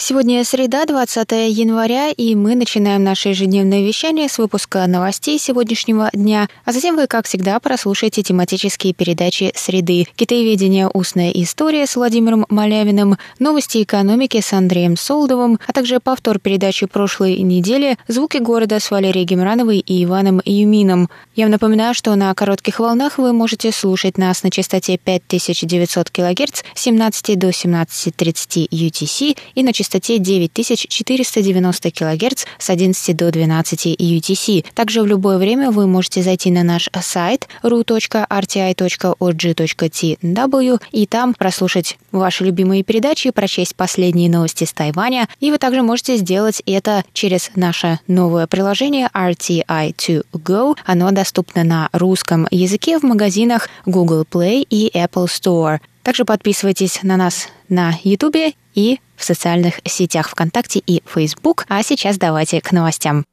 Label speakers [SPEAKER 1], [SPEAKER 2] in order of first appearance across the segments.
[SPEAKER 1] Сегодня среда, 20 января, и мы начинаем наше ежедневное вещание с выпуска новостей сегодняшнего дня, а затем вы, как всегда, прослушаете тематические передачи «Среды», «Китаеведение. Устная история» с Владимиром Малявиным, «Новости экономики» с Андреем Солдовым, а также повтор передачи прошлой недели «Звуки города» с Валерией Гемрановой и Иваном Юмином. Я напоминаю, что на коротких волнах вы можете слушать нас на частоте 5900 кГц с 17 до 17.30 UTC и на частоте частоте 9490 кГц с 11 до 12 UTC. Также в любое время вы можете зайти на наш сайт ru.rti.org.tw и там прослушать ваши любимые передачи, прочесть последние новости с Тайваня. И вы также можете сделать это через наше новое приложение RTI2Go. Оно доступно на русском языке в магазинах Google Play и Apple Store. Также подписывайтесь на нас на YouTube и в социальных сетях ВКонтакте и Facebook. А сейчас давайте к новостям.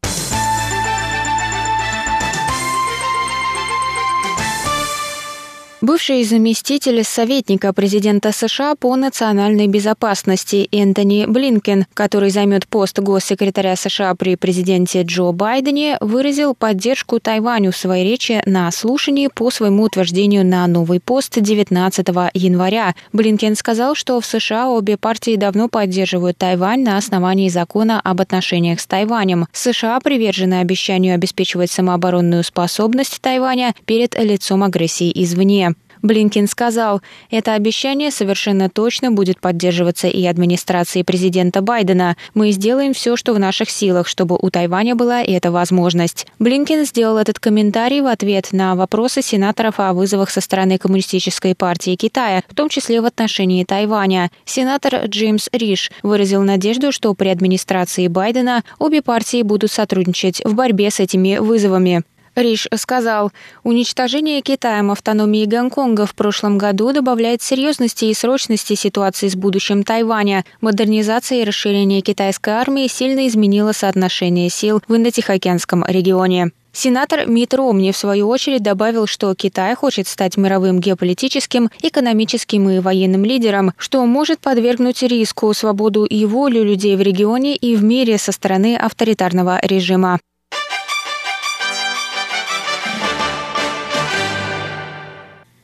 [SPEAKER 1] Бывший заместитель советника президента США по национальной безопасности Энтони Блинкен, который займет пост госсекретаря США при президенте Джо Байдене, выразил поддержку Тайваню в своей речи на слушании по своему утверждению на новый пост 19 января. Блинкен сказал, что в США обе партии давно поддерживают Тайвань на основании закона об отношениях с Тайванем. США привержены обещанию обеспечивать самооборонную способность Тайваня перед лицом агрессии извне. Блинкин сказал, это обещание совершенно точно будет поддерживаться и администрацией президента Байдена. Мы сделаем все, что в наших силах, чтобы у Тайваня была эта возможность. Блинкин сделал этот комментарий в ответ на вопросы сенаторов о вызовах со стороны Коммунистической партии Китая, в том числе в отношении Тайваня. Сенатор Джеймс Риш выразил надежду, что при администрации Байдена обе партии будут сотрудничать в борьбе с этими вызовами. Риш сказал, уничтожение Китаем автономии Гонконга в прошлом году добавляет серьезности и срочности ситуации с будущим Тайваня. Модернизация и расширение китайской армии сильно изменило соотношение сил в Индотихоокеанском регионе. Сенатор Мит Ромни, в свою очередь, добавил, что Китай хочет стать мировым геополитическим, экономическим и военным лидером, что может подвергнуть риску свободу и волю людей в регионе и в мире со стороны авторитарного режима.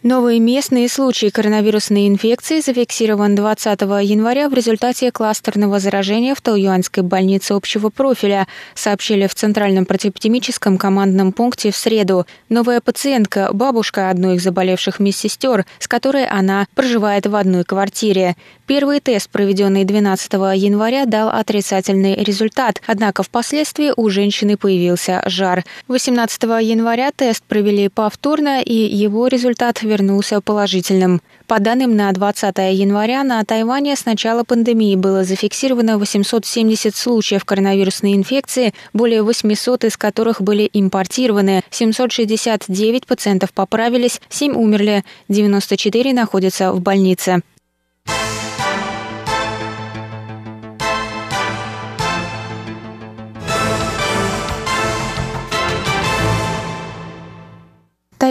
[SPEAKER 1] Новые местные случаи коронавирусной инфекции зафиксирован 20 января в результате кластерного заражения в Тауюаньской больнице общего профиля, сообщили в Центральном противоэпидемическом командном пункте в среду. Новая пациентка – бабушка одной из заболевших медсестер, с которой она проживает в одной квартире. Первый тест, проведенный 12 января, дал отрицательный результат, однако впоследствии у женщины появился жар. 18 января тест провели повторно, и его результат вернулся положительным. По данным на 20 января на Тайване с начала пандемии было зафиксировано 870 случаев коронавирусной инфекции, более 800 из которых были импортированы, 769 пациентов поправились, 7 умерли, 94 находятся в больнице.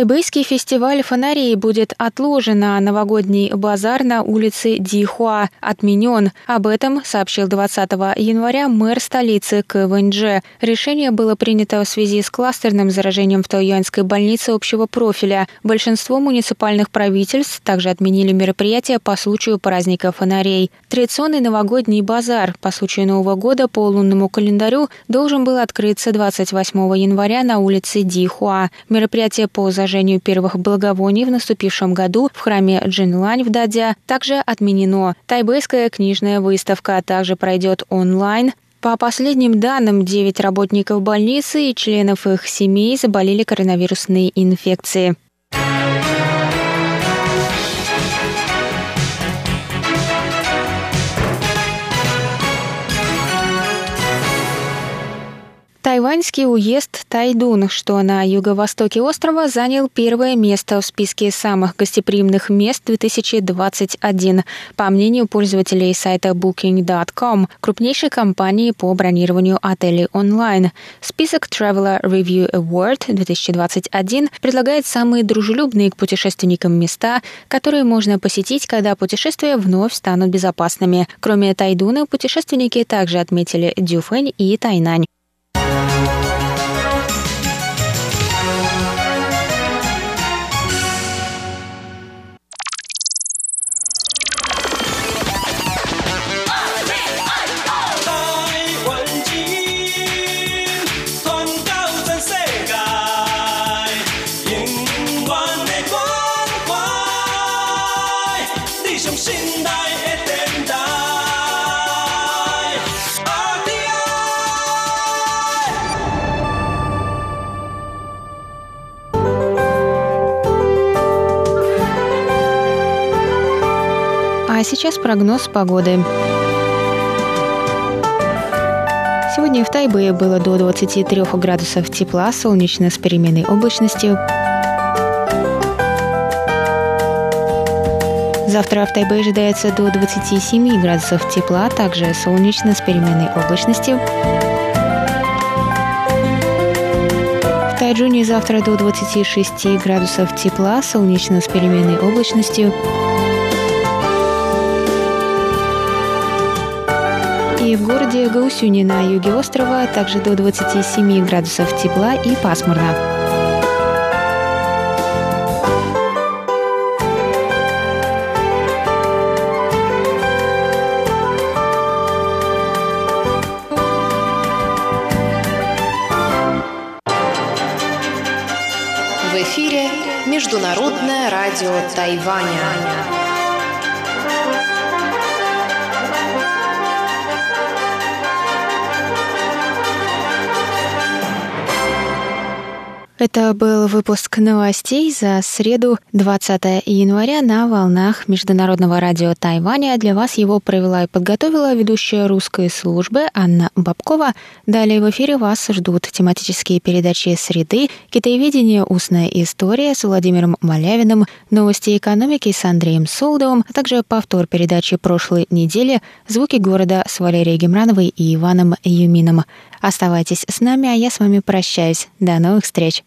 [SPEAKER 1] Тайбэйский фестиваль фонарей будет отложен, а новогодний базар на улице Дихуа отменен. Об этом сообщил 20 января мэр столицы КВНЖ. Решение было принято в связи с кластерным заражением в Тайюаньской больнице общего профиля. Большинство муниципальных правительств также отменили мероприятия по случаю праздника фонарей. Традиционный новогодний базар по случаю Нового года по лунному календарю должен был открыться 28 января на улице Дихуа. Мероприятие по зажжению первых благовоний в наступившем году в храме Джинлань в Дадя также отменено. Тайбэйская книжная выставка также пройдет онлайн. По последним данным, 9 работников больницы и членов их семей заболели коронавирусной инфекцией. Тайваньский уезд Тайдун, что на юго-востоке острова, занял первое место в списке самых гостеприимных мест 2021, по мнению пользователей сайта Booking.com, крупнейшей компании по бронированию отелей онлайн. Список Traveler Review Award 2021 предлагает самые дружелюбные к путешественникам места, которые можно посетить, когда путешествия вновь станут безопасными. Кроме Тайдуна, путешественники также отметили Дюфэнь и Тайнань. Сейчас прогноз погоды. Сегодня в Тайбэе было до 23 градусов тепла, солнечно с переменной облачностью. Завтра в Тайбэе ожидается до 27 градусов тепла, также солнечно с переменной облачностью. В Тайджуне завтра до 26 градусов тепла, солнечно с переменной облачностью. И в городе Гаусюни на юге острова также до 27 градусов тепла и пасмурно.
[SPEAKER 2] В эфире Международное радио Тайваня.
[SPEAKER 1] Это был выпуск новостей за среду 20 января на волнах Международного радио Тайваня. Для вас его провела и подготовила ведущая русской службы Анна Бабкова. Далее в эфире вас ждут тематические передачи «Среды», «Китаеведение. Устная история» с Владимиром Малявиным, «Новости экономики» с Андреем Солдовым, а также повтор передачи прошлой недели «Звуки города» с Валерией Гемрановой и Иваном Юмином. Оставайтесь с нами, а я с вами прощаюсь. До новых встреч!